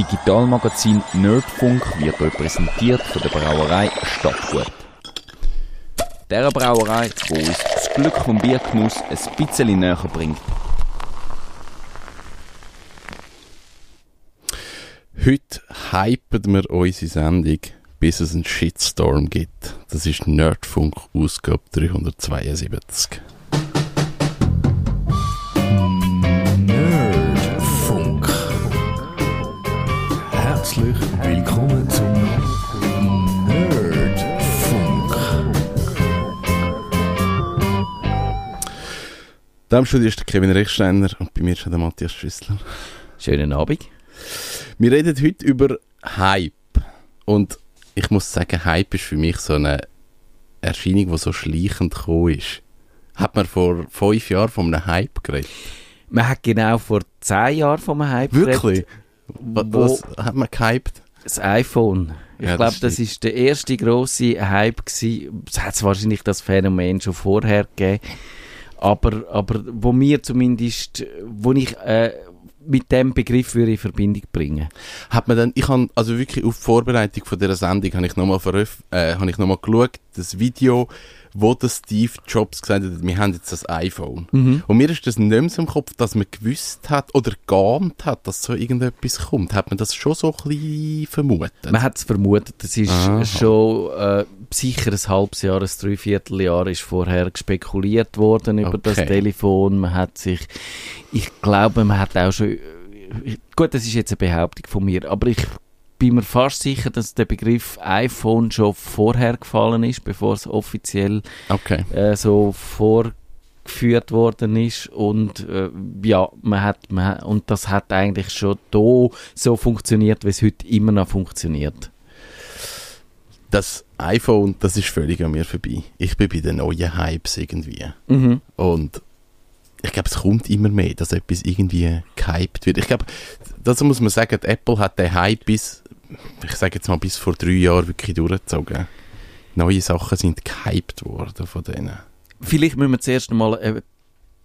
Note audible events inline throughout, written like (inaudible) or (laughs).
Digitalmagazin Nerdfunk wird repräsentiert von der Brauerei Stadtgut. Der Brauerei, wo uns das Glück vom Biergenuss ein bisschen näher bringt. Heute hypen wir unsere Sendung, bis es einen Shitstorm gibt. Das ist Nerdfunk Ausgabe 372. Herzlich willkommen zum Nerdfunk. Da im Studio ist der Kevin Rechsteiner und bei mir ist der Matthias Schüssler. Schönen Abend. Wir reden heute über Hype. Und ich muss sagen, Hype ist für mich so eine Erscheinung, die so schleichend gekommen ist. Hat man vor fünf Jahren von einem Hype geredet? Man hat genau vor zehn Jahren vom Hype Wirklich? geredet. Was, hat man gehypt? Das iPhone. Ich Ja, glaube, das ist der erste grosse Hype gewesen. Es hat wahrscheinlich das Phänomen schon vorher gegeben. Aber, aber wo mir zumindest, wo ich äh, mit dem Begriff würde in Verbindung bringen. Hat man dann, ich habe, also wirklich auf die Vorbereitung von dieser Sendung habe ich nochmal äh, habe ich nochmal geschaut, das Video, wo der Steve Jobs gesagt hat, wir haben jetzt das iPhone. Und mir ist das nicht mehr so im Kopf, dass man gewusst hat oder geahnt hat, dass so irgendetwas kommt. Hat man das schon so ein bisschen vermutet? Man hat es vermutet, das ist Aha. schon äh, sicher ein halbes Jahr, ein Dreivierteljahr ist vorher spekuliert worden über das Okay. Telefon. Man hat sich, ich glaube, man hat auch schon, gut, das ist jetzt eine Behauptung von mir, aber ich bin mir fast sicher, dass der Begriff iPhone schon vorher gefallen ist, bevor es offiziell Okay. äh, so vorgeführt worden ist und äh, ja, man hat, man hat, und das hat eigentlich schon da so funktioniert, wie es heute immer noch funktioniert. Das iPhone, das ist völlig an mir vorbei. Ich bin bei den neuen Hypes irgendwie. Mhm. Und ich glaube, es kommt immer mehr, dass etwas irgendwie gehypt wird. Ich glaube, dazu muss man sagen, Apple hat den Hype bis, ich sage jetzt mal, bis vor drei Jahren wirklich durchgezogen. Neue Sachen sind gehypt worden von denen. Vielleicht müssen wir zuerst einmal eine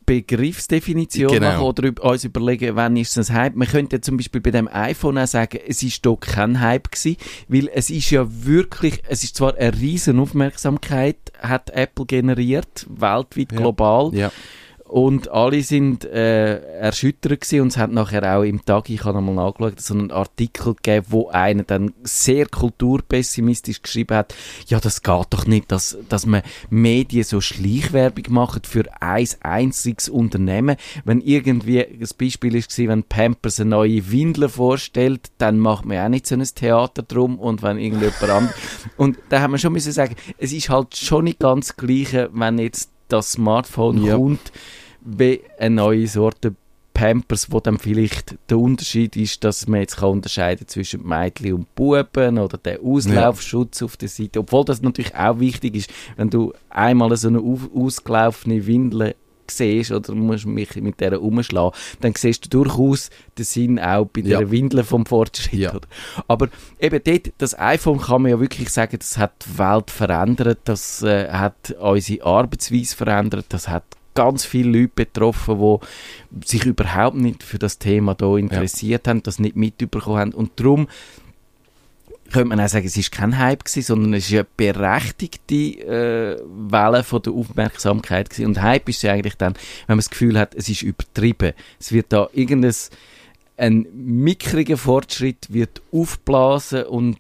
Begriffsdefinition Genau. machen oder uns überlegen, wann ist es ein Hype. Man könnte zum Beispiel bei dem iPhone auch sagen, es ist doch kein Hype gewesen, weil es ist ja wirklich, es ist zwar eine riesen Aufmerksamkeit, hat Apple generiert, weltweit, Ja. global, Ja. Und alle sind äh, erschüttert gewesen und es hat nachher auch im Tag, ich habe einmal nachgeschaut, so einen Artikel gegeben, wo einer dann sehr kulturpessimistisch geschrieben hat, ja, das geht doch nicht, dass, dass man Medien so Schleichwerbung machen für ein einziges Unternehmen. Wenn irgendwie, das Beispiel ist gewesen, wenn Pampers eine neue Windel vorstellt, dann macht man auch nicht so ein Theater drum und wenn irgendjemand anderes, (laughs) und da haben wir schon müssen sagen, es ist halt schon nicht ganz das Gleiche, wenn jetzt das Smartphone Ja. kommt, wie eine neue Sorte Pampers, wo dann vielleicht der Unterschied ist, dass man jetzt kann unterscheiden zwischen Mädchen und Buben oder der Auslaufschutz auf der Seite. Obwohl das natürlich auch wichtig ist, wenn du einmal so eine auf- ausgelaufene Windel siehst oder musst mich mit der umschlagen, dann siehst du durchaus den Sinn auch bei Ja. der Windel vom Fortschritt. Ja. Aber eben dort, das iPhone kann man ja wirklich sagen, das hat die Welt verändert, das äh, hat unsere Arbeitsweise verändert, das hat ganz viele Leute betroffen, die sich überhaupt nicht für das Thema hier interessiert haben, das nicht mitbekommen haben und darum könnte man auch sagen, es ist kein Hype gewesen, sondern es ist eine berechtigte äh, Welle von der Aufmerksamkeit gewesen. Und Hype ist ja eigentlich dann, wenn man das Gefühl hat, es ist übertrieben. Es wird da irgendein ein mickriger Fortschritt wird aufblasen und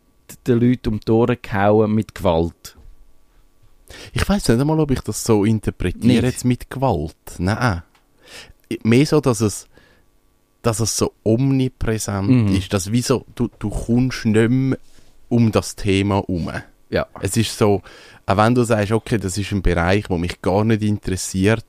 den Leuten um die Ohren gehauen mit Gewalt. Ich weiß nicht einmal, ob ich das so interpretiere, Nicht? jetzt mit Gewalt. Nein. Mehr so, dass es, dass es so omnipräsent Mhm. ist, dass wie so, du, du kommst nicht mehr um das Thema herum. Ja. Es ist so, auch wenn du sagst, okay, das ist ein Bereich, der mich gar nicht interessiert,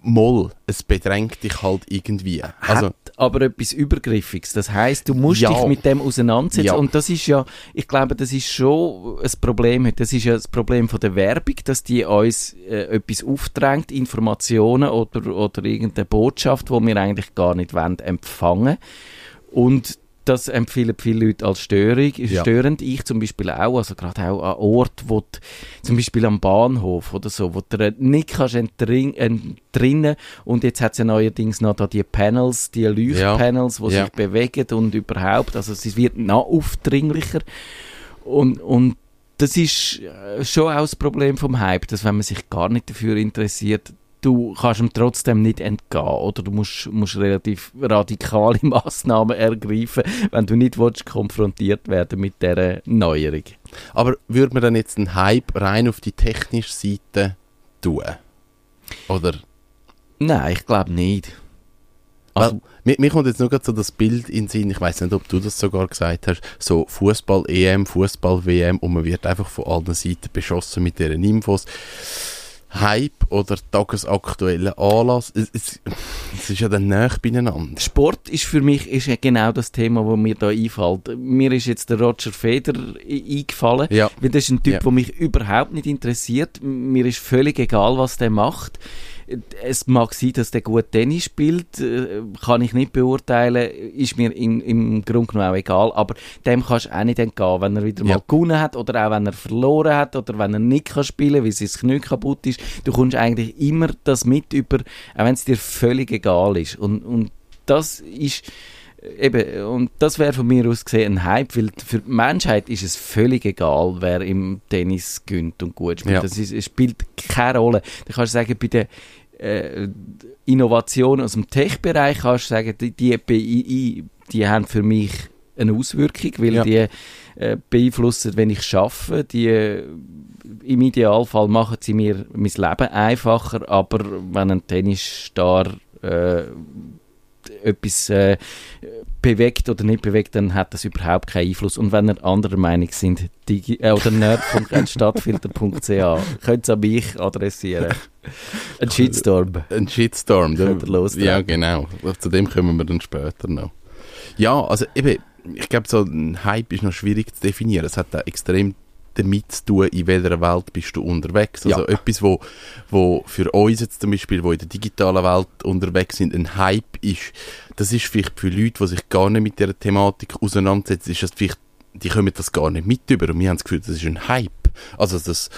moll, es bedrängt dich halt irgendwie. Also, hat aber etwas Übergriffiges. Das heißt, du musst Ja. dich mit dem auseinandersetzen. Ja. Und das ist ja, ich glaube, das ist schon ein Problem. Das ist ja das Problem von der Werbung, dass die uns äh, etwas aufdrängt, Informationen oder, oder irgendeine Botschaft, die wir eigentlich gar nicht wollen, empfangen. Und das empfehlen viele Leute als Störung, Ja. störend. Ich zum Beispiel auch, also gerade auch an Orten, wo du, zum Beispiel am Bahnhof oder so, wo du nicht kannst entrin- entrinnen und jetzt hat es ja neuerdings noch da die Panels, die Leuchtpanels, die Ja. sich bewegen und überhaupt, also es wird noch aufdringlicher und, und das ist äh, schon auch das Problem vom Hype, dass wenn man sich gar nicht dafür interessiert, du kannst ihm trotzdem nicht entgehen oder du musst, musst relativ radikale (laughs) Massnahmen ergreifen, wenn du nicht willst, konfrontiert werden mit dieser Neuerung. Aber würde man dann jetzt einen Hype rein auf die technische Seite tun? Oder? Nein, ich glaube nicht. Also, mir, mir kommt jetzt nur gerade so das Bild in den Sinn, ich weiß nicht, ob du das sogar gesagt hast, so Fußball-EM, Fußball-WM und man wird einfach von allen Seiten beschossen mit diesen Infos. Hype oder tagesaktueller Anlass, es, es, es ist ja dann näher beieinander. Sport ist für mich ist ja genau das Thema, das mir da einfällt. Mir ist jetzt der Roger Federer i- eingefallen, Ja. weil das ist ein Typ, Ja. der mich überhaupt nicht interessiert. Mir ist völlig egal, was der macht. Es mag sein, dass der gut Tennis spielt, äh, kann ich nicht beurteilen, ist mir im, im Grunde genommen auch egal, aber dem kannst du auch nicht entgehen, wenn er wieder Ja. mal gewonnen hat oder auch wenn er verloren hat oder wenn er nicht kann spielen, weil sein Knie kaputt ist. Du kommst eigentlich immer das mit über, auch wenn es dir völlig egal ist. Und, und das ist äh, eben, und das wäre von mir aus gesehen ein Hype, weil für die Menschheit ist es völlig egal, wer im Tennis gönnt und gut spielt. Ja. Das ist, es spielt keine Rolle. Da kannst du sagen, bei der äh, Innovation aus dem Tech-Bereich kannst du sagen, die, die BII, die haben für mich eine Auswirkung, weil Ja. die äh, beeinflussen, wenn ich schaffe, die äh, im Idealfall machen sie mir mein Leben einfacher, aber wenn ein Tennisstar äh, etwas äh, bewegt oder nicht bewegt, dann hat das überhaupt keinen Einfluss. Und wenn ihr anderer Meinung sind, digi äh, oder nerd.stadtfilter.ch, (laughs) könnt ihr an mich adressieren. Ein Shitstorm. Ein Shitstorm. da- Könnt ihr lostreten. Ja, genau. Zu dem kommen wir dann später noch. Ja, also eben, ich glaube, so ein Hype ist noch schwierig zu definieren. Es hat da extrem damit zu tun, in welcher Welt bist du unterwegs. Also Ja. etwas, wo, wo für uns jetzt zum Beispiel, wo in der digitalen Welt unterwegs sind, ein Hype ist, das ist vielleicht für Leute, die sich gar nicht mit dieser Thematik auseinandersetzen, ist das vielleicht, die kommen das gar nicht mit über und wir haben das Gefühl, das ist ein Hype. Also das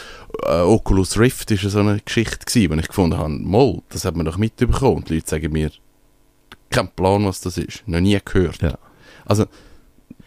äh, Oculus Rift ist so eine Geschichte gewesen, wo ich gefunden habe, moll, das hat man doch mitbekommen. Und die Leute sagen mir, kein Plan, was das ist, noch nie gehört. Ja. Also,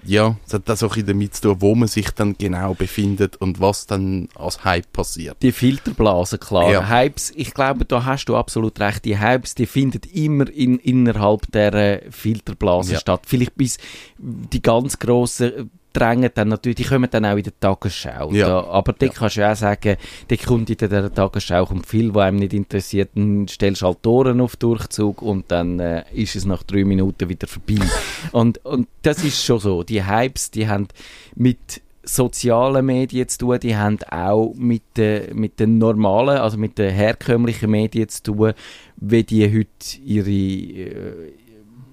ja, es hat das auch ein damit zu tun, wo man sich dann genau befindet und was dann als Hype passiert. Die Filterblasen, klar. Ja. Hypes, ich glaube, da hast du absolut recht. Die Hypes, die finden immer in, innerhalb der Filterblase Ja. statt. Vielleicht bis die ganz grossen drängen dann natürlich, die kommen dann auch in der Tagesschau. Ja. Da, aber da Ja. kannst du ja auch sagen, der kommt in der Tagesschau kommt viel, was einem nicht interessiert, dann stellst du halt die Ohren auf Durchzug und dann äh, ist es nach drei Minuten wieder vorbei. (laughs) und, und das ist schon so. Die Hypes, die haben mit sozialen Medien zu tun, die haben auch mit, den mit den normalen, also mit den herkömmlichen Medien zu tun, wie die heute ihre,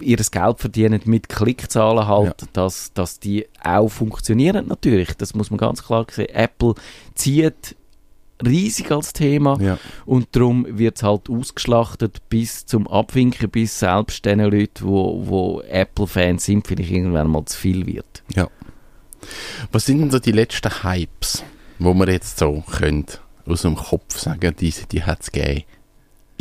ihres Geld verdienen mit Klickzahlen halt, dass, dass die auch funktionieren natürlich, das muss man ganz klar sehen. Apple zieht riesig als Thema Ja. und darum wird es halt ausgeschlachtet bis zum Abwinken, bis selbst den Leuten, wo, wo Apple-Fans sind, vielleicht irgendwann mal zu viel wird. Ja. Was sind denn so die letzten Hypes, wo man jetzt so könnt aus dem Kopf sagen, diese, die hat es gegeben?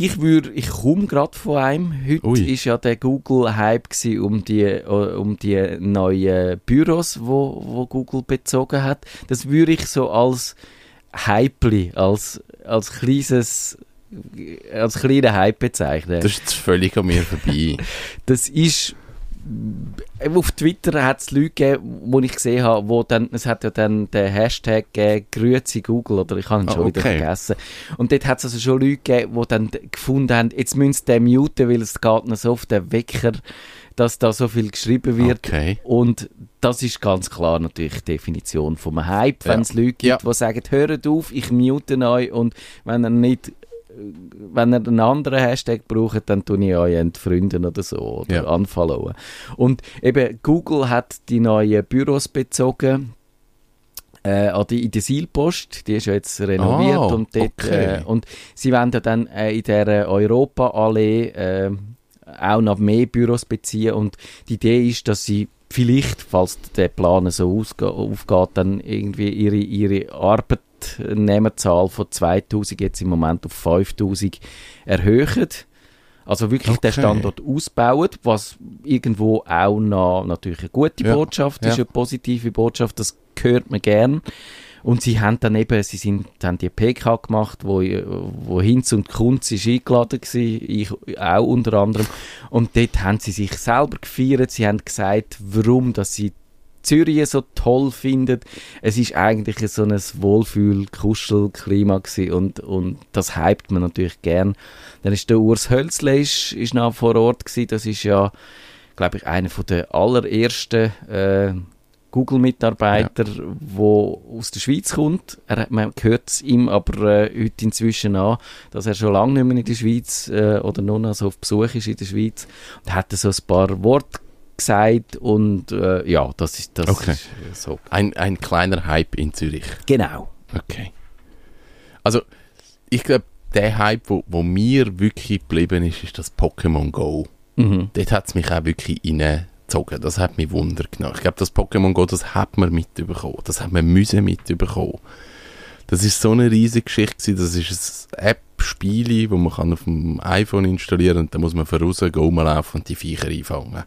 Ich würde, ich komme gerade von einem. Heute Ui. ist ja der Google-Hype um die, äh, um die neuen Büros, wo, wo Google bezogen hat. Das würde ich so als Hypeli, als, als kleines, als kleinen Hype bezeichnen. Das ist völlig an mir vorbei. (laughs) Das ist auf Twitter hat es Leute gegeben, wo ich gesehen habe, wo dann, es hat ja dann den Hashtag gegeben, Grüezi Google, oder ich habe ihn Ah, schon wieder okay. vergessen. Und dort hat es also schon Leute gegeben, die dann gefunden haben, jetzt müssen sie den muten, weil es geht ihnen so auf den Wecker, dass da so viel geschrieben wird. Okay. Und das ist ganz klar natürlich die Definition vom Hype, Ja. wenn es Leute gibt, Ja. die sagen, hört auf, ich mute euch und wenn er nicht wenn ihr einen anderen Hashtag braucht, dann tue ich euch entfreunden oder so oder Ja. unfollowen. Und eben Google hat die neuen Büros bezogen äh, an die, in der Seilpost, die ist ja jetzt renoviert Ah, und dort, okay. äh, und sie wollen ja dann äh, in der Europa-Allee äh, auch noch mehr Büros beziehen und die Idee ist, dass sie vielleicht, falls der Plan so aufgeht, dann irgendwie ihre, ihre Arbeitnehmerzahl von 2000 jetzt im Moment auf 5000 erhöhen. Also wirklich Okay. den Standort ausbauen, was irgendwo auch noch natürlich eine gute Ja, Botschaft ist, ja. eine positive Botschaft, das hört man gern. Und sie haben dann eben, sie sind, haben die PK gemacht, wo, wo Hinz und Kunz ist eingeladen gewesen, ich auch unter anderem. Und dort haben sie sich selber gefeiert, sie haben gesagt, warum, dass sie Zürich so toll finden. Es ist eigentlich so ein Wohlfühl-Kuschel-Klima und, und das hypt man natürlich gern. Dann ist der Urs Hölzle ist, ist noch vor Ort gewesen. Das ist ja, glaube ich, einer von der allerersten äh, Google-Mitarbeiter, wo aus der Schweiz kommt. Er, man hört es ihm aber äh, heute inzwischen an, dass er schon lange nicht mehr in der Schweiz äh, oder nur noch so auf Besuch ist in der Schweiz und hat so ein paar Worte gesagt und äh, ja, das ist das Okay. ist äh, so. Ein, ein kleiner Hype in Zürich. Genau. Okay. Also, ich glaube, der Hype, wo, wo mir wirklich geblieben ist, ist das Pokémon Go. Mhm. Dort hat es mich auch wirklich reingezogen. Das hat mich Wunder genommen. Ich glaube, das Pokémon Go, das hat man mitbekommen. Das hat man müssen mitbekommen. Das ist so eine riesige Geschichte. Das ist ein App-Spiel, wo man kann auf dem iPhone installieren und dann muss man voraus gehen, rumlaufen und die Viecher einfangen.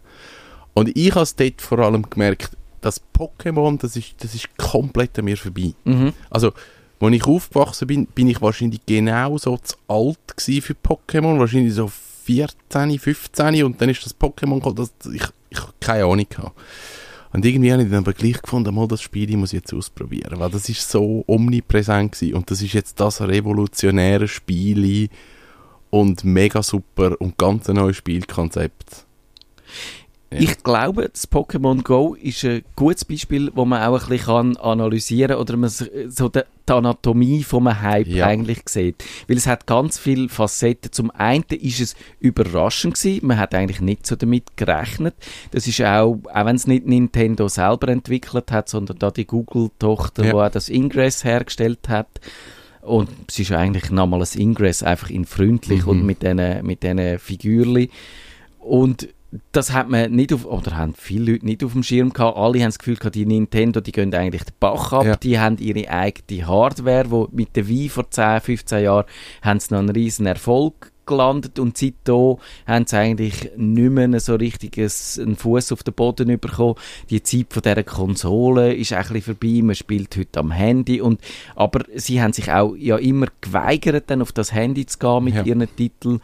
Und ich habe es dort vor allem gemerkt, das Pokémon, das ist, das ist komplett an mir vorbei. Mhm. Also, als ich aufgewachsen bin, bin ich wahrscheinlich genau so zu alt für Pokémon. Wahrscheinlich so 14, 15 und dann ist das Pokémon gekommen, das, ich, ich keine Ahnung gehabt. Und irgendwie habe ich dann aber gleich gefunden, mal das Spiel ich muss ich jetzt ausprobieren, weil das ist so omnipräsent gewesen und das ist jetzt das revolutionäre Spiel und mega super und ganz ein neues Spielkonzept. Ja. Ich glaube, das Pokémon Go ist ein gutes Beispiel, wo man auch ein bisschen kann analysieren oder man so die, Anatomie einem Hype Ja. eigentlich sieht. Weil es hat ganz viele Facetten. Zum einen ist es überraschend gewesen. Man hat eigentlich nicht so damit gerechnet. Das ist auch, auch wenn es nicht Nintendo selber entwickelt hat, sondern da die Google-Tochter, Ja. die auch das Ingress hergestellt hat. Und es ist eigentlich nochmal ein Ingress, einfach in freundlich Mhm. und mit diesen mit Figürchen. Und das hat man nicht auf, oder haben viele Leute nicht auf dem Schirm gehabt. Alle haben das Gefühl gehabt, die Nintendo, die gehen eigentlich den Bach ab. Ja. Die haben ihre eigene Hardware, wo mit der Wii vor 10, 15 Jahren haben sie noch einen riesen Erfolg gelandet und seitdem haben sie eigentlich nicht mehr so richtig ein- einen Fuß auf den Boden bekommen. Die Zeit von dieser Konsole ist ein bisschen vorbei. Man spielt heute am Handy und aber sie haben sich auch ja immer geweigert, dann auf das Handy zu gehen mit Ja. ihren Titeln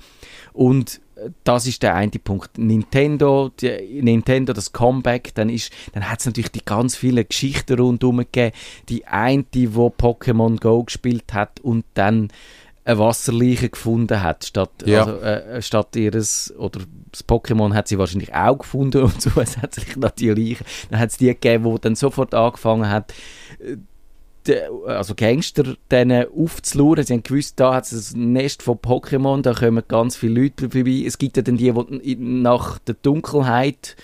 und das ist der eine Punkt. Nintendo, die, Nintendo, das Comeback, dann ist, dann hat es natürlich die ganz vielen Geschichten rundherum gegeben. Die eine, die Pokémon Go gespielt hat und dann eine Wasserleiche gefunden hat, statt, Ja. also, äh, statt ihres, oder das Pokémon hat sie wahrscheinlich auch gefunden (laughs) und zusätzlich noch die Leiche. Dann hat es die gegeben, die dann sofort angefangen hat, äh, also Gangster denen aufzuluren. Sie haben gewusst, da hat es ein Nest von Pokémon, da kommen ganz viele Leute vorbei. Es gibt ja dann die, die nach der Dunkelheit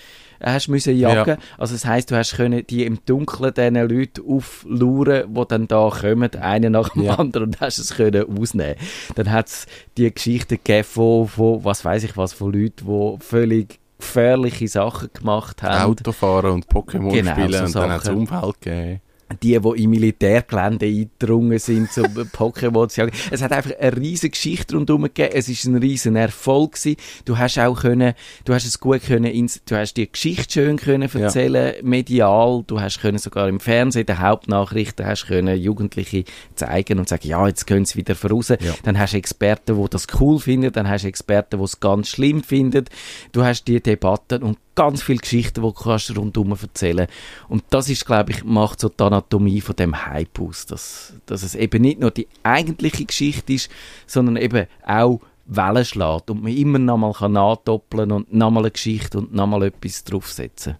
hast müssen jagen. Ja. Also das heisst, du hast können die im Dunkeln diesen Leuten aufluren, die dann da kommen, einen nach dem Ja. anderen, und hast es können ausnehmen. Dann hat es die Geschichten gegeben von, von, was weiß ich was, von Leuten, die völlig gefährliche Sachen gemacht haben. Autofahren und Pokémon Genau, spielen so und dann hat es Sachen. Unfall gegeben. Die, die im Militärgelände eingedrungen sind, zum (laughs) Pokémon zu jagen. Es hat einfach eine riesige Geschichte rundherum gegeben. Es ist ein riesen Erfolg gewesen. Du hast auch können, du hast es gut können, ins, du hast die Geschichte schön können erzählen, medial. Du hast können sogar im Fernsehen, der Hauptnachrichten, hast können Jugendliche zeigen und sagen, ja, jetzt gehen sie wieder voraus. Ja. Dann hast du Experten, die das cool finden. Dann hast du Experten, die es ganz schlimm finden. Du hast die Debatten und ganz viele Geschichten, die du kannst rundherum erzählen Und das ist, glaube ich, macht so die Anatomie von dem Hype aus, dass, dass es eben nicht nur die eigentliche Geschichte ist, sondern eben auch Wellen schlägt und man immer noch mal kann nachdoppeln und nochmal eine Geschichte und nochmal etwas draufsetzen.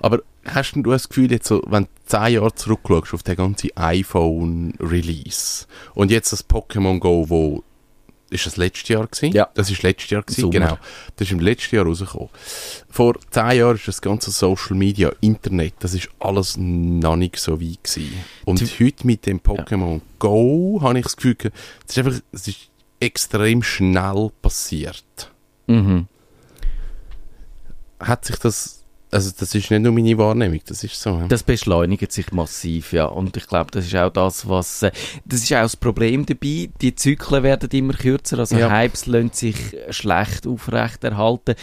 Aber hast du das Gefühl, jetzt so, wenn du zehn Jahre zurückschaust auf den ganzen iPhone-Release und jetzt das Pokémon Go, wo ist das letztes Jahr gewesen? Ja. Das ist letztes Jahr gewesen, Sommer. genau. Das ist im letzten Jahr rausgekommen. Vor zehn Jahren ist das ganze Social Media, Internet, das ist alles noch nicht so weit gewesen. Und Du- heute mit dem Pokémon Go habe ich das Gefühl, es ist einfach, es ist extrem schnell passiert. Mhm. hat sich das, also das ist nicht nur meine Wahrnehmung, das ist so. ja. Das beschleunigt sich massiv, ja. Und ich glaube, das ist auch das, was. Äh, das ist auch das Problem dabei. Die Zyklen werden immer kürzer, also Ja. Hypes lassen sich schlecht aufrechterhalten.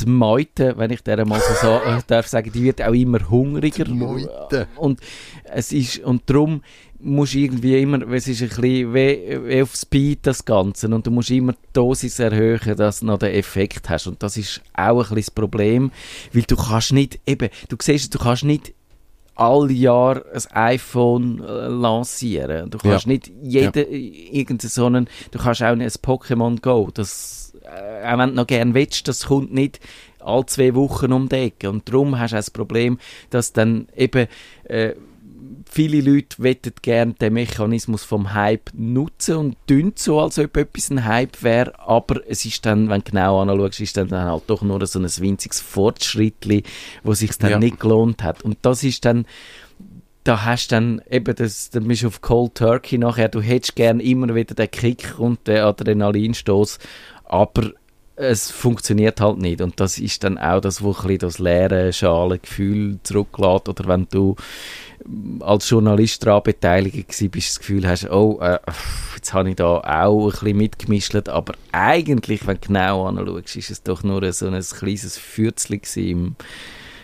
Die Meute, wenn ich der mal so (laughs) äh, darf sagen, die wird auch immer hungriger. Die Meute. Und es ist, und darum musst du irgendwie immer, es ist ein bisschen wie, wie auf Speed das Ganze und du musst immer die Dosis erhöhen, dass du noch den Effekt hast und das ist auch ein bisschen das Problem, weil du kannst nicht, eben, du siehst, du kannst nicht all Jahr ein iPhone äh, lancieren. Du kannst Ja. nicht jede, irgendeinen so einen, du kannst auch nicht ein Pokémon Go, das, auch wenn du noch gerne willst, das kommt nicht alle zwei Wochen um die Ecke. Und darum hast du das Problem, dass dann eben äh, viele Leute wettet gerne den Mechanismus vom Hype nutzen und tun so, als ob etwas ein Hype wäre, aber es ist dann, wenn du genau anschaust, ist dann halt doch nur so ein winziges Fortschrittli, wo sich dann Ja. nicht gelohnt hat. Und das ist dann da hast du dann eben das, dann bist du auf Cold Turkey nachher, du hättest gern immer wieder den Kick und den Adrenalinstoß, aber es funktioniert halt nicht. Und das ist dann auch das, wo ein das leere Schalengefühl zurücklässt. Oder wenn du als Journalist daran beteiligt gewesen bist, das Gefühl hast, oh, äh, jetzt habe ich da auch ein bisschen mitgemischt, aber eigentlich, wenn du genau anschaust, ist es doch nur so ein kleines Fürzchen im,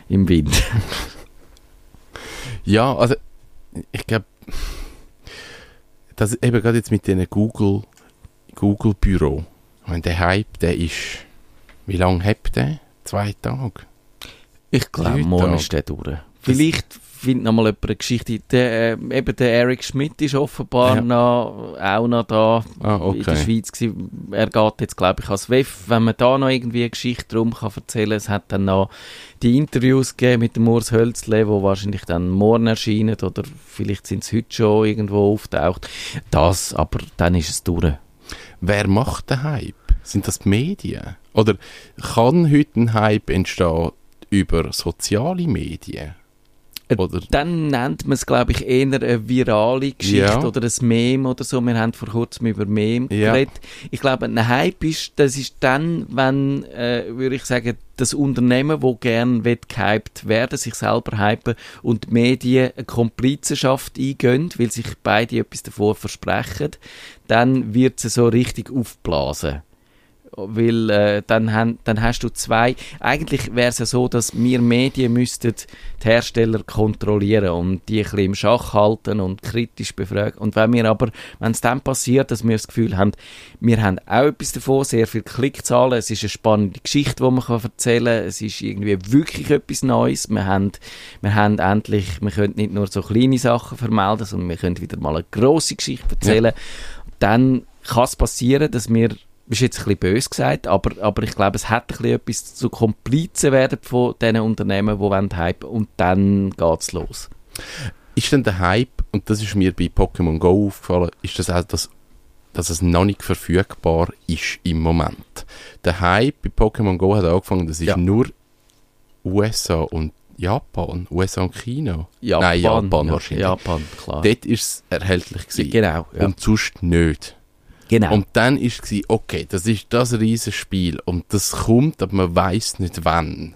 im Wind. (laughs) Ja, also ich glaube, das eben gerade jetzt mit diesen Google Google Büro, meine, der Hype, der ist, wie lange hat der? Zwei Tage. Ich glaube, morgen ist der durch. Vielleicht findet noch mal jemand eine Geschichte. Der, äh, eben der Eric Schmidt ist offenbar Ja. noch, auch noch da Ah, in der okay. Schweiz gewesen. Er geht jetzt, glaube ich, als WEF. Wenn man da noch irgendwie eine Geschichte drum kann erzählen, es hat dann noch die Interviews gegeben mit dem Urs Hölzle, wo wahrscheinlich dann morgen erscheinen oder vielleicht sind sie heute schon irgendwo auftaucht. Das, aber dann ist es durch. Wer macht den Hype? Sind das die Medien? Oder kann heute ein Hype entstehen über soziale Medien? Oder Dann nennt man es, glaube ich, eher eine virale Geschichte Ja. oder ein Meme oder so. Wir haben vor kurzem über Meme Ja. geredet. Ich glaube, ein Hype ist, das ist dann, wenn, äh, würde ich sagen, das Unternehmen, wo gern will gehypt werden, sich selber hypen und die Medien eine Komplizenschaft eingehen, weil sich beide etwas davon versprechen, dann wird es so richtig aufblasen weil äh, dann, han, dann hast du zwei. Eigentlich wäre es ja so, dass wir Medien müssten die Hersteller kontrollieren und die ein bisschen im Schach halten und kritisch befragen. Und wenn wir aber, wenn es dann passiert, dass wir das Gefühl haben, wir haben auch etwas davon, sehr viel Klickzahlen, es ist eine spannende Geschichte, die man kann erzählen kann, es ist irgendwie wirklich etwas Neues, wir haben, wir haben endlich, wir können nicht nur so kleine Sachen vermelden, sondern wir können wieder mal eine grosse Geschichte erzählen. Dann kann es passieren, dass wir ist jetzt ein bisschen böse gesagt, aber, aber ich glaube, es hat ein bisschen etwas zu Komplizen werden von diesen Unternehmen, die wollen hypen und dann geht's los. ist denn der Hype, und das ist mir bei Pokémon Go aufgefallen, ist das auch, das, dass es noch nicht verfügbar ist im Moment. Der Hype bei Pokémon Go hat angefangen, das ist Ja. nur USA und Japan, USA und China. Japan, Nein, Japan ja, wahrscheinlich. Japan, klar. Dort ist es erhältlich gewesen. genau, ja. Und sonst nicht. Genau. Und dann ist es, okay, das ist das riesige Spiel und das kommt, aber man weiß nicht wann.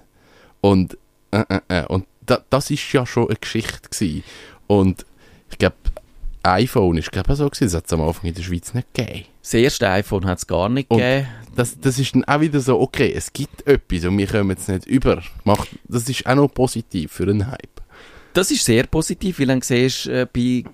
Und, äh, äh, äh, und da, das ist ja schon eine Geschichte gewesen. Und ich glaube, iPhone ist glaube so gewesen, das hat es am Anfang in der Schweiz nicht gegeben. das erste iPhone hat es gar nicht Und- gegeben. Das, das ist dann auch wieder so, okay, es gibt etwas und wir kommen jetzt nicht über. Macht, das ist auch noch positiv für einen Hype. Das ist sehr positiv, weil dann siehst äh, bei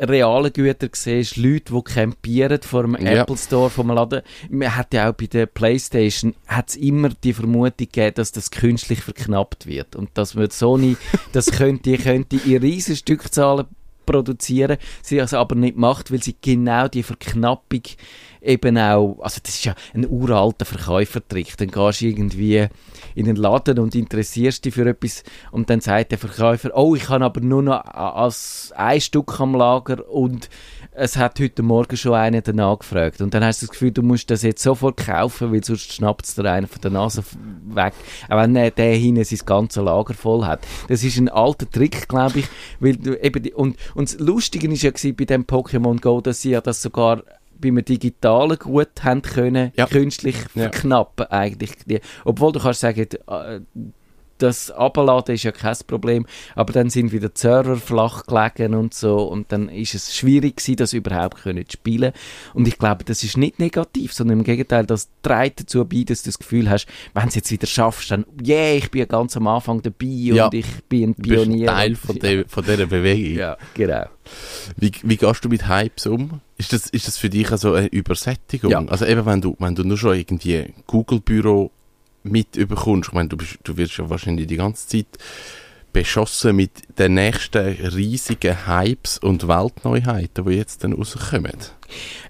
realen Gütern siehst Leute, die campieren vor dem Ja. Apple Store, vom Laden. Man hat ja auch bei der Playstation hat's immer die Vermutung gegeben, dass das künstlich verknappt wird. Und dass wird Sony, das (laughs) könnte, könnte in riesen Stückzahlen produzieren, sie das aber nicht macht, weil sie genau die Verknappung eben auch, also das ist ja ein uralter Verkäufertrick, dann gehst du irgendwie in den Laden und interessierst dich für etwas und dann sagt der Verkäufer, oh, ich habe aber nur noch ein Stück am Lager und es hat heute Morgen schon einer danach gefragt und dann hast du das Gefühl, du musst das jetzt sofort kaufen, weil sonst schnappt es dir einer von der Nase weg, auch wenn der hinten sein ganzes Lager voll hat. Das ist ein alter Trick, glaube ich, weil du eben die, und, und das Lustige ist ja gewesen bei dem Pokémon Go, dass sie ja das sogar beim Digitalen gut haben können, Ja. künstlich Ja. verknappen eigentlich. Die, obwohl du kannst sagen, äh, das Abladen ist ja kein Problem, aber dann sind wieder die Server flach gelegen und so und dann ist es schwierig gewesen, das überhaupt können zu spielen und ich glaube, das ist nicht negativ, sondern im Gegenteil, das trägt dazu bei, dass du das Gefühl hast, wenn du es jetzt wieder schaffst, dann, yeah, ich bin ganz am Anfang dabei Ja. und ich bin ein Du Pionier. Teil von, der, von dieser Bewegung. Ja, genau. Wie, wie gehst du mit Hypes um? Ist das, ist das für dich also eine Übersättigung? Ja. Also eben, wenn du, wenn du nur schon irgendwie Google-Büro mit überkommst, ich meine, du, bist, du wirst ja wahrscheinlich die ganze Zeit beschossen mit den nächsten riesigen Hypes und Weltneuheiten, die jetzt dann rauskommen.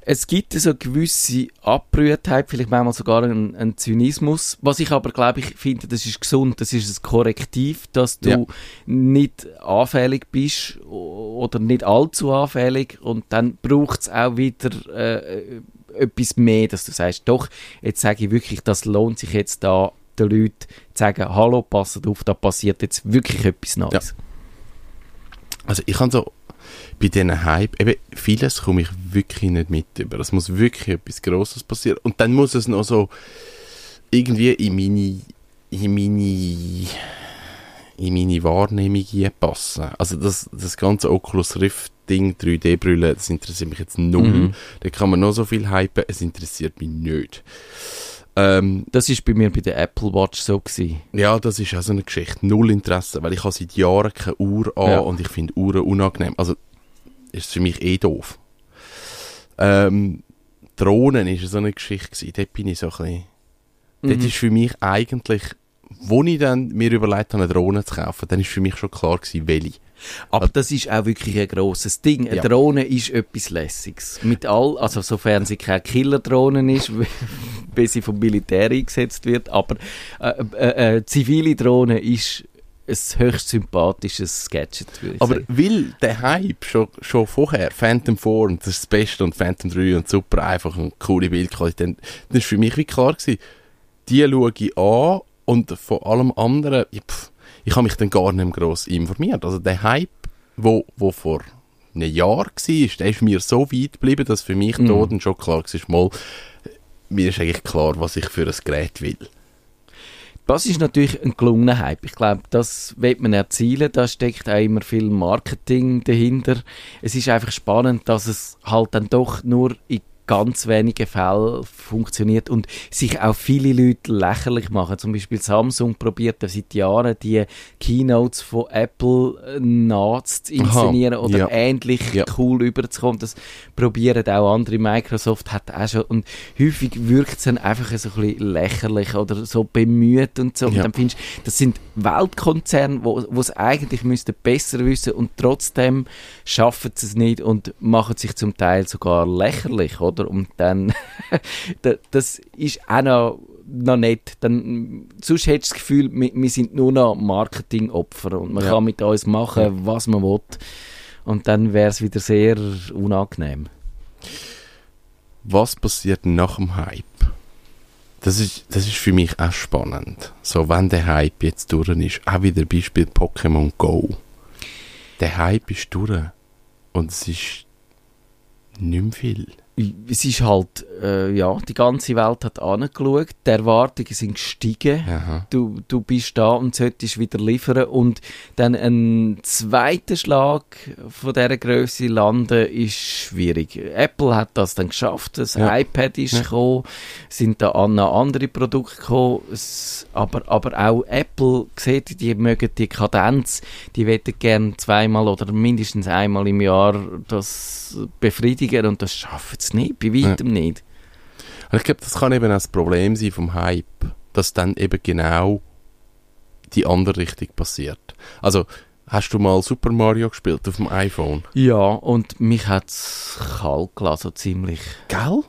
Es gibt so gewisse Abbrühtheit, vielleicht manchmal sogar einen, einen Zynismus. Was ich aber, glaube ich, finde, das ist gesund, das ist ein Korrektiv, dass du Ja. nicht anfällig bist oder nicht allzu anfällig und dann braucht es auch wieder äh, etwas mehr, dass du sagst, doch, jetzt sage ich wirklich, das lohnt sich jetzt da den Leuten zu sagen, hallo, passt auf, da passiert jetzt wirklich etwas Neues. Also ich kann so bei diesen Hype, eben vieles komme ich wirklich nicht mit über. Es muss wirklich etwas Grosses passieren. Und dann muss es noch so irgendwie in meine, in meine, in meine Wahrnehmung passen. Also das, das ganze Oculus Rift Ding, 3D-Brille, das interessiert mich jetzt null. Mhm. Da kann man noch so viel hypen, es interessiert mich nicht. Ähm, Das ist bei mir bei der Apple Watch so gewesen. ja, das ist auch so eine Geschichte. Null Interesse, weil ich habe seit Jahren keine Uhr an Ja. und ich finde Uhren unangenehm. Also ist es für mich eh doof. Ähm, Drohnen ist so eine Geschichte gewesen. Dort bin ich so ein bisschen... Dort Mhm. ist für mich eigentlich... Wo ich dann mir überlegt habe, eine Drohne zu kaufen, dann ist für mich schon klar gewesen, welche. Aber das ist auch wirklich ein grosses Ding. Eine Ja. Drohne ist etwas Lässiges. Mit all, also sofern sie keine Killerdrohne ist, (laughs) bis sie vom Militär eingesetzt wird, aber äh, äh, äh, zivile Drohne ist ein höchst sympathisches Gadget, Aber sagen. weil der Hype schon, schon vorher, Phantom 4 und das ist das Beste und Phantom 3 und super, einfach eine coole Bildqualität, dann, dann ist für mich wie klar gewesen, die schaue ich an und von allem anderen, pff, ich habe mich dann gar nicht mehr gross informiert. Also der Hype, wo, wo vor einem Jahr war, der ist mir so weit geblieben, dass für mich Mhm. dann schon klar war, mal, mir ist eigentlich klar, was ich für ein Gerät will. Das ist natürlich ein gelungener Hype. Ich glaube, das wird man erzielen. Da steckt auch immer viel Marketing dahinter. Es ist einfach spannend, dass es halt dann doch nur in ganz wenigen Fällen funktioniert und sich auch viele Leute lächerlich machen. Zum Beispiel Samsung probiert seit Jahren die Keynotes von Apple äh, nachzuinszenieren oder ja. ähnlich Ja. cool überzukommen. Das probieren auch andere. Microsoft hat auch schon und häufig wirkt es dann einfach so ein bisschen lächerlich oder so bemüht und so. Und Ja. dann findest du, das sind Weltkonzerne, wo es eigentlich müssten besser wissen und trotzdem schaffen sie es nicht und machen sich zum Teil sogar lächerlich, oder? Und dann, (laughs) da- das ist auch noch, noch nicht. Dann, sonst hättest du das Gefühl, wir, wir sind nur noch Marketingopfer und man Ja. kann mit uns machen, was man will. Und dann wäre es wieder sehr unangenehm. was passiert nach dem Hype? Das ist, das ist für mich auch spannend. So, wenn der Hype jetzt durch ist, auch wieder Beispiel Pokémon Go. Der Hype ist durch. Und es ist nicht mehr viel. Es ist halt, äh, ja, die ganze Welt hat angeschaut, die Erwartungen sind gestiegen. Aha. Du, du bist da und solltest wieder liefern und dann ein zweiter Schlag von dieser Größe landen ist schwierig. Apple hat das dann geschafft, das Ja. iPad ist Ja. gekommen, sind da an andere Produkte gekommen, es, aber, aber auch Apple sieht, die mögen die Kadenz, die wollen gerne zweimal oder mindestens einmal im Jahr das befriedigen und das schaffen sie nicht, bei weitem nicht. Und ich glaube, das kann eben auch das Problem sein vom Hype, dass dann eben genau die andere Richtung passiert. Also, hast du mal Super Mario gespielt auf dem iPhone? Ja, und mich hat es kalt gelassen, so ziemlich. Gell?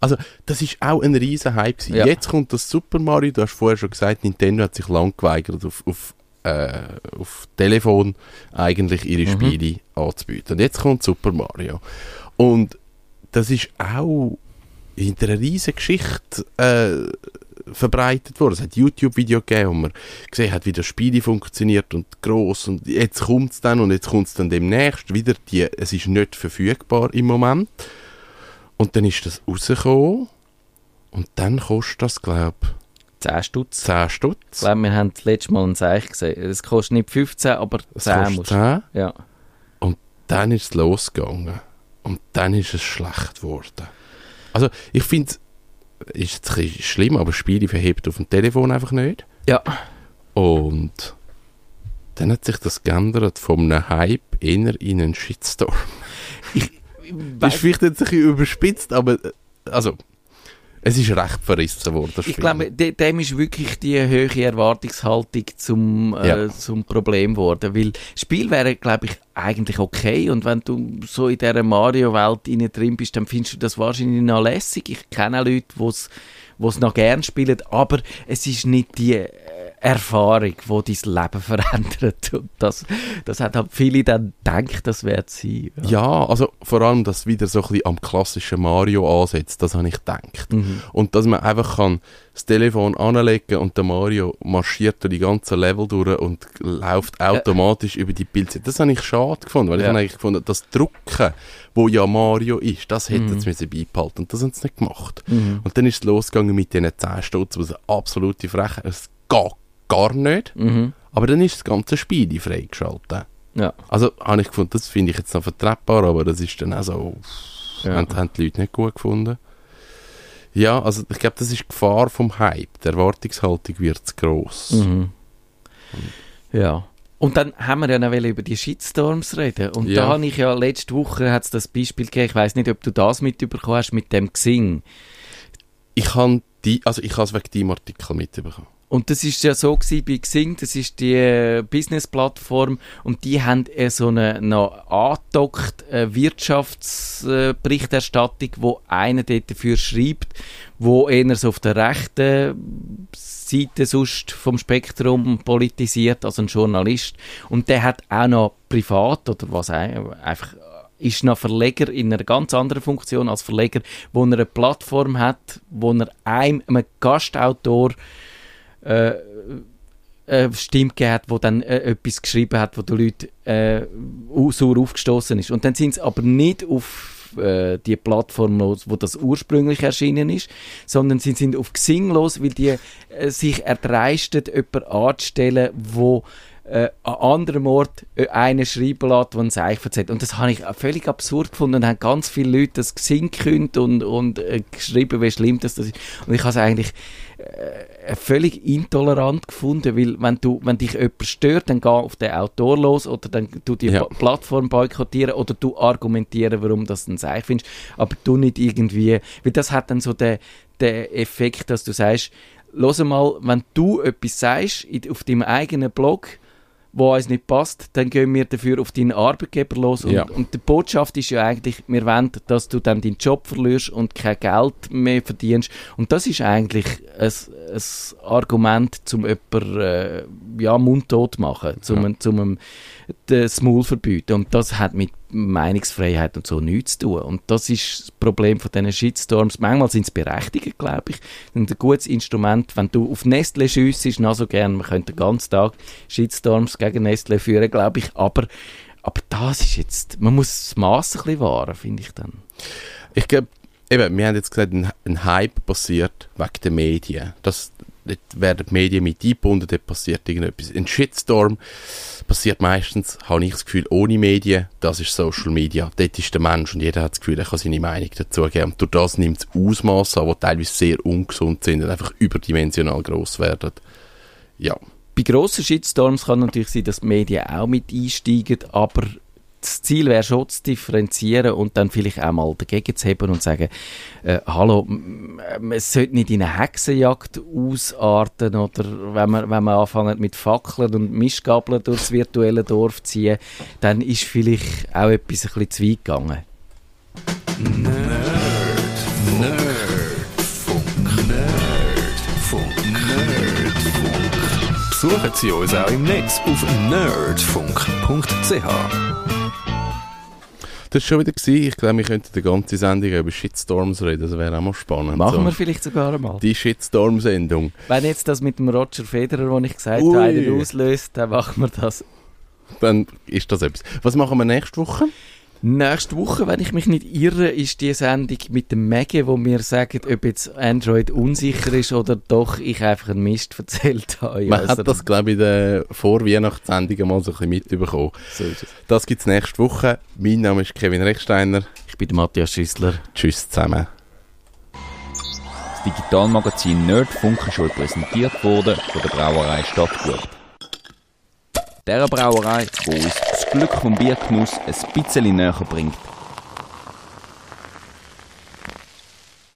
Also, das ist auch ein riesen Hype. Ja. Jetzt kommt das Super Mario, du hast vorher schon gesagt, Nintendo hat sich lang geweigert, auf, auf, äh, auf Telefon eigentlich ihre Mhm. Spiele anzubieten. Und jetzt kommt Super Mario. Und das ist auch hinter einer riesen Geschichte äh, verbreitet worden. Es hat YouTube-Video gegeben, wo man gesehen hat, wie das Spiel funktioniert und gross und jetzt kommt es dann und jetzt kommt es dann demnächst wieder. Die, es ist nicht verfügbar im Moment. Und dann ist das rausgekommen. Und dann kostet das, glaube 10 Stutz. ich, 10 Ich Stutz. glaube, wir haben das letzte Mal ein Zeichen gesehen. Es kostet nicht 15, aber Es 10 kostet musst 10. Ja. Dann ist es losgegangen. Und dann ist es schlecht geworden. Also, ich finde es ist jetzt ein bisschen schlimm, aber Spiele verhebt auf dem Telefon einfach nicht. Ja. Und dann hat sich das geändert von einem Hype eher in einen Shitstorm. Das (laughs) ist vielleicht jetzt ein bisschen überspitzt, aber äh, also, es ist recht verrissen worden. Ich glaube, de dem ist wirklich die hohe Erwartungshaltung zum, äh, Ja. zum Problem geworden. Weil das Spiel wäre, glaube ich, eigentlich okay. Und wenn du so in dieser Mario-Welt drin bist, dann findest du das wahrscheinlich noch lässig. Ich kenne Leute, die es noch gern spielen, aber es ist nicht die äh, Erfahrung, die dein Leben verändert. (laughs) Und das, das hat halt viele dann gedacht, das wird sein. Ja, also vor allem, dass wieder so ein bisschen am klassischen Mario ansetzt, das habe ich gedacht. Mhm. Und dass man einfach kann das Telefon anlegen und der Mario marschiert durch die ganzen Level durch und läuft automatisch über die Bildseite. Das habe ich schade gefunden, weil ich Ja. habe eigentlich gefunden, das Drucken, wo ja Mario ist, das hätte Mhm. sie müssen beibehalten und das haben sie nicht gemacht. Mhm. Und dann ist es losgegangen mit diesen 10 Stutz, was eine absolute Frechheit Es geht gar nicht. Mhm. Aber dann ist das ganze Spiel freigeschaltet. Ja. Also habe ich gefunden, das finde ich jetzt noch vertretbar, aber das ist dann auch so, Ja. haben, haben die Leute nicht gut gefunden. Ja, also ich glaube, das ist die Gefahr vom Hype. Die Erwartungshaltung wird zu gross. Mhm. Ja. Und dann haben wir ja noch über die Shitstorms reden. Und Ja. da habe ich ja letzte Woche hat's das Beispiel gegeben, ich weiß nicht, ob du das mitbekommen hast, mit dem Xing. Ich habe die, also ich habe es wegen deinem Artikel mitbekommen. Und das ist ja so gewesen bei Xing, das ist die äh, Business-Plattform und die haben äh, so eine noch angedockt äh, Wirtschaftsberichterstattung, wo einer dort dafür schreibt, wo eher so auf der rechten Seite sonst vom Spektrum politisiert, also ein Journalist. Und der hat auch noch privat oder was auch, einfach ist noch Verleger in einer ganz anderen Funktion als Verleger, wo er eine Plattform hat, wo er einem, einem Gastautor äh, äh, Stimme gegeben hat, wo dann äh, etwas geschrieben hat, wo die Leute äh, au- sauer aufgestoßen ist. Und dann sind sie aber nicht auf äh, die Plattform los, wo das ursprünglich erschienen ist, sondern sie sind auf Xing los, weil die äh, sich erdreisten, jemanden anzustellen, wo äh, an anderem Ort äh, einen schreiben lässt, der ein Zeichen erzählt. Und das habe ich völlig absurd gefunden. Und haben ganz viele Leute das gekündigt und, und äh, geschrieben, wie schlimm das, ist. Und ich habe es eigentlich äh, völlig intolerant gefunden, weil wenn, du, wenn dich jemand stört, dann geh auf den Autor los oder dann du die Ja. Plattform boykottieren oder du argumentieren, warum das ein Zeichen findest, aber du nicht irgendwie, weil das hat dann so den, den Effekt, dass du sagst, Los mal, wenn du etwas sagst auf deinem eigenen Blog, wo uns nicht passt, dann gehen wir dafür auf deinen Arbeitgeber los. Und, Ja. und die Botschaft ist ja eigentlich, wir wollen, dass du dann deinen Job verlierst und kein Geld mehr verdienst. Und das ist eigentlich ein, ein Argument, um jemanden äh, ja, mundtot zu machen, zum, Ja. zum um, das Maul verbieten. Und das hat mit Meinungsfreiheit und so nichts zu tun. Und das ist das Problem von diesen Shitstorms. Manchmal sind es berechtigt, glaube ich. Und ein gutes Instrument, wenn du auf Nestle schiessest, noch so gern, man könnte den ganzen Tag Shitstorms gegen Nestle führen, glaube ich. Aber, aber das ist jetzt, man muss das Maß ein bisschen wahren, finde ich dann. Ich glaube, eben, wir haben jetzt gesagt, ein, ein Hype passiert wegen den Medien. Das, dort werden die Medien mit eingebunden, dort passiert irgendetwas. Ein Shitstorm passiert meistens, habe ich das Gefühl, ohne Medien. Das ist Social Media. Dort ist der Mensch und jeder hat das Gefühl, er kann seine Meinung dazu geben. Und durch das nimmt es Ausmaße an, die teilweise sehr ungesund sind und einfach überdimensional gross werden. Ja. Bei grossen Shitstorms kann natürlich sein, dass die Medien auch mit einsteigen, aber das Ziel wäre schon zu differenzieren und dann vielleicht auch mal dagegen zu heben und sagen, äh, hallo, es sollte nicht in eine Hexenjagd ausarten oder wenn man, wenn man anfängt mit Fackeln und Mischgabeln durchs virtuelle Dorf ziehen, dann ist vielleicht auch etwas ein bisschen zu weit gegangen. Besuchen Sie uns auch im Netz auf nerdfunk.ch. Das war schon wieder. Gewesen. Ich glaube, wir könnten die ganze Sendung über Shitstorms reden. Das wäre auch mal spannend. Machen so. wir vielleicht sogar einmal. Die Shitstorm-Sendung. Wenn jetzt das mit dem Roger Federer, den ich gesagt Ui. habe, auslöst, dann machen wir das. Dann ist das etwas. Was machen wir nächste Woche? Nächste Woche, wenn ich mich nicht irre, ist die Sendung mit dem Mege, wo wir sagen, ob jetzt Android unsicher ist oder doch ich einfach einen Mist erzählt habe. Man Also, hat das, glaube ich, in der Vorweihnachtssendung mal so ein bisschen mitbekommen. so ist es. Das gibt's nächste Woche. Mein Name ist Kevin Rechsteiner. Ich bin der Matthias Schüssler. Tschüss zusammen. Das Digitalmagazin Nerdfunk ist euch präsentiert worden von der Brauerei Stadtgut. Der Brauerei, wo uns das Glück vom Biergenuss ein bisschen näher bringt.